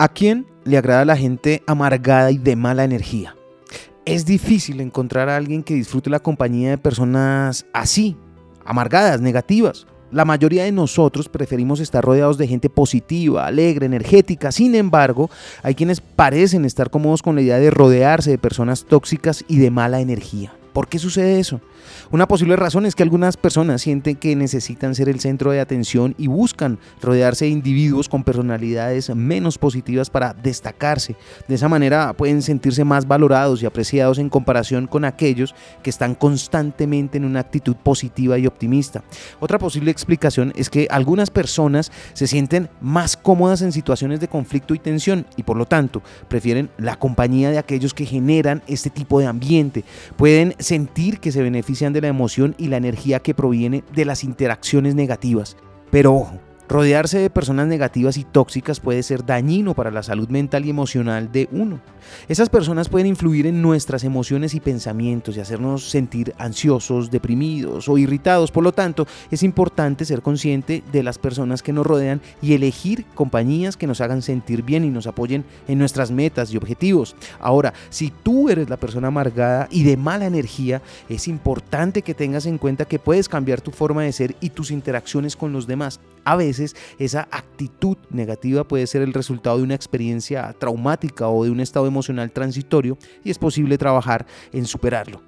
¿A quién le agrada la gente amargada y de mala energía? Es difícil encontrar a alguien que disfrute la compañía de personas así, amargadas, negativas. La mayoría de nosotros preferimos estar rodeados de gente positiva, alegre, energética. Sin embargo, hay quienes parecen estar cómodos con la idea de rodearse de personas tóxicas y de mala energía. ¿Por qué sucede eso? Una posible razón es que algunas personas sienten que necesitan ser el centro de atención y buscan rodearse de individuos con personalidades menos positivas para destacarse. De esa manera pueden sentirse más valorados y apreciados en comparación con aquellos que están constantemente en una actitud positiva y optimista. Otra posible explicación es que algunas personas se sienten más cómodas en situaciones de conflicto y tensión y por lo tanto prefieren la compañía de aquellos que generan este tipo de ambiente. Pueden sentir que se benefician de la emoción y la energía que proviene de las interacciones negativas. Pero ojo, Rodearse de personas negativas y tóxicas puede ser dañino para la salud mental y emocional de uno. Esas personas pueden influir en nuestras emociones y pensamientos y hacernos sentir ansiosos, deprimidos o irritados. Por lo tanto, es importante ser consciente de las personas que nos rodean y elegir compañías que nos hagan sentir bien y nos apoyen en nuestras metas y objetivos. Ahora, si tú eres la persona amargada y de mala energía, es importante que tengas en cuenta que puedes cambiar tu forma de ser y tus interacciones con los demás. A veces esa actitud negativa puede ser el resultado de una experiencia traumática o de un estado emocional transitorio y es posible trabajar en superarlo.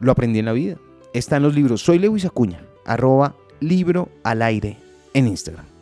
Lo aprendí en la vida. Está en los libros Soy Lewis Acuña, arroba libro al aire en Instagram.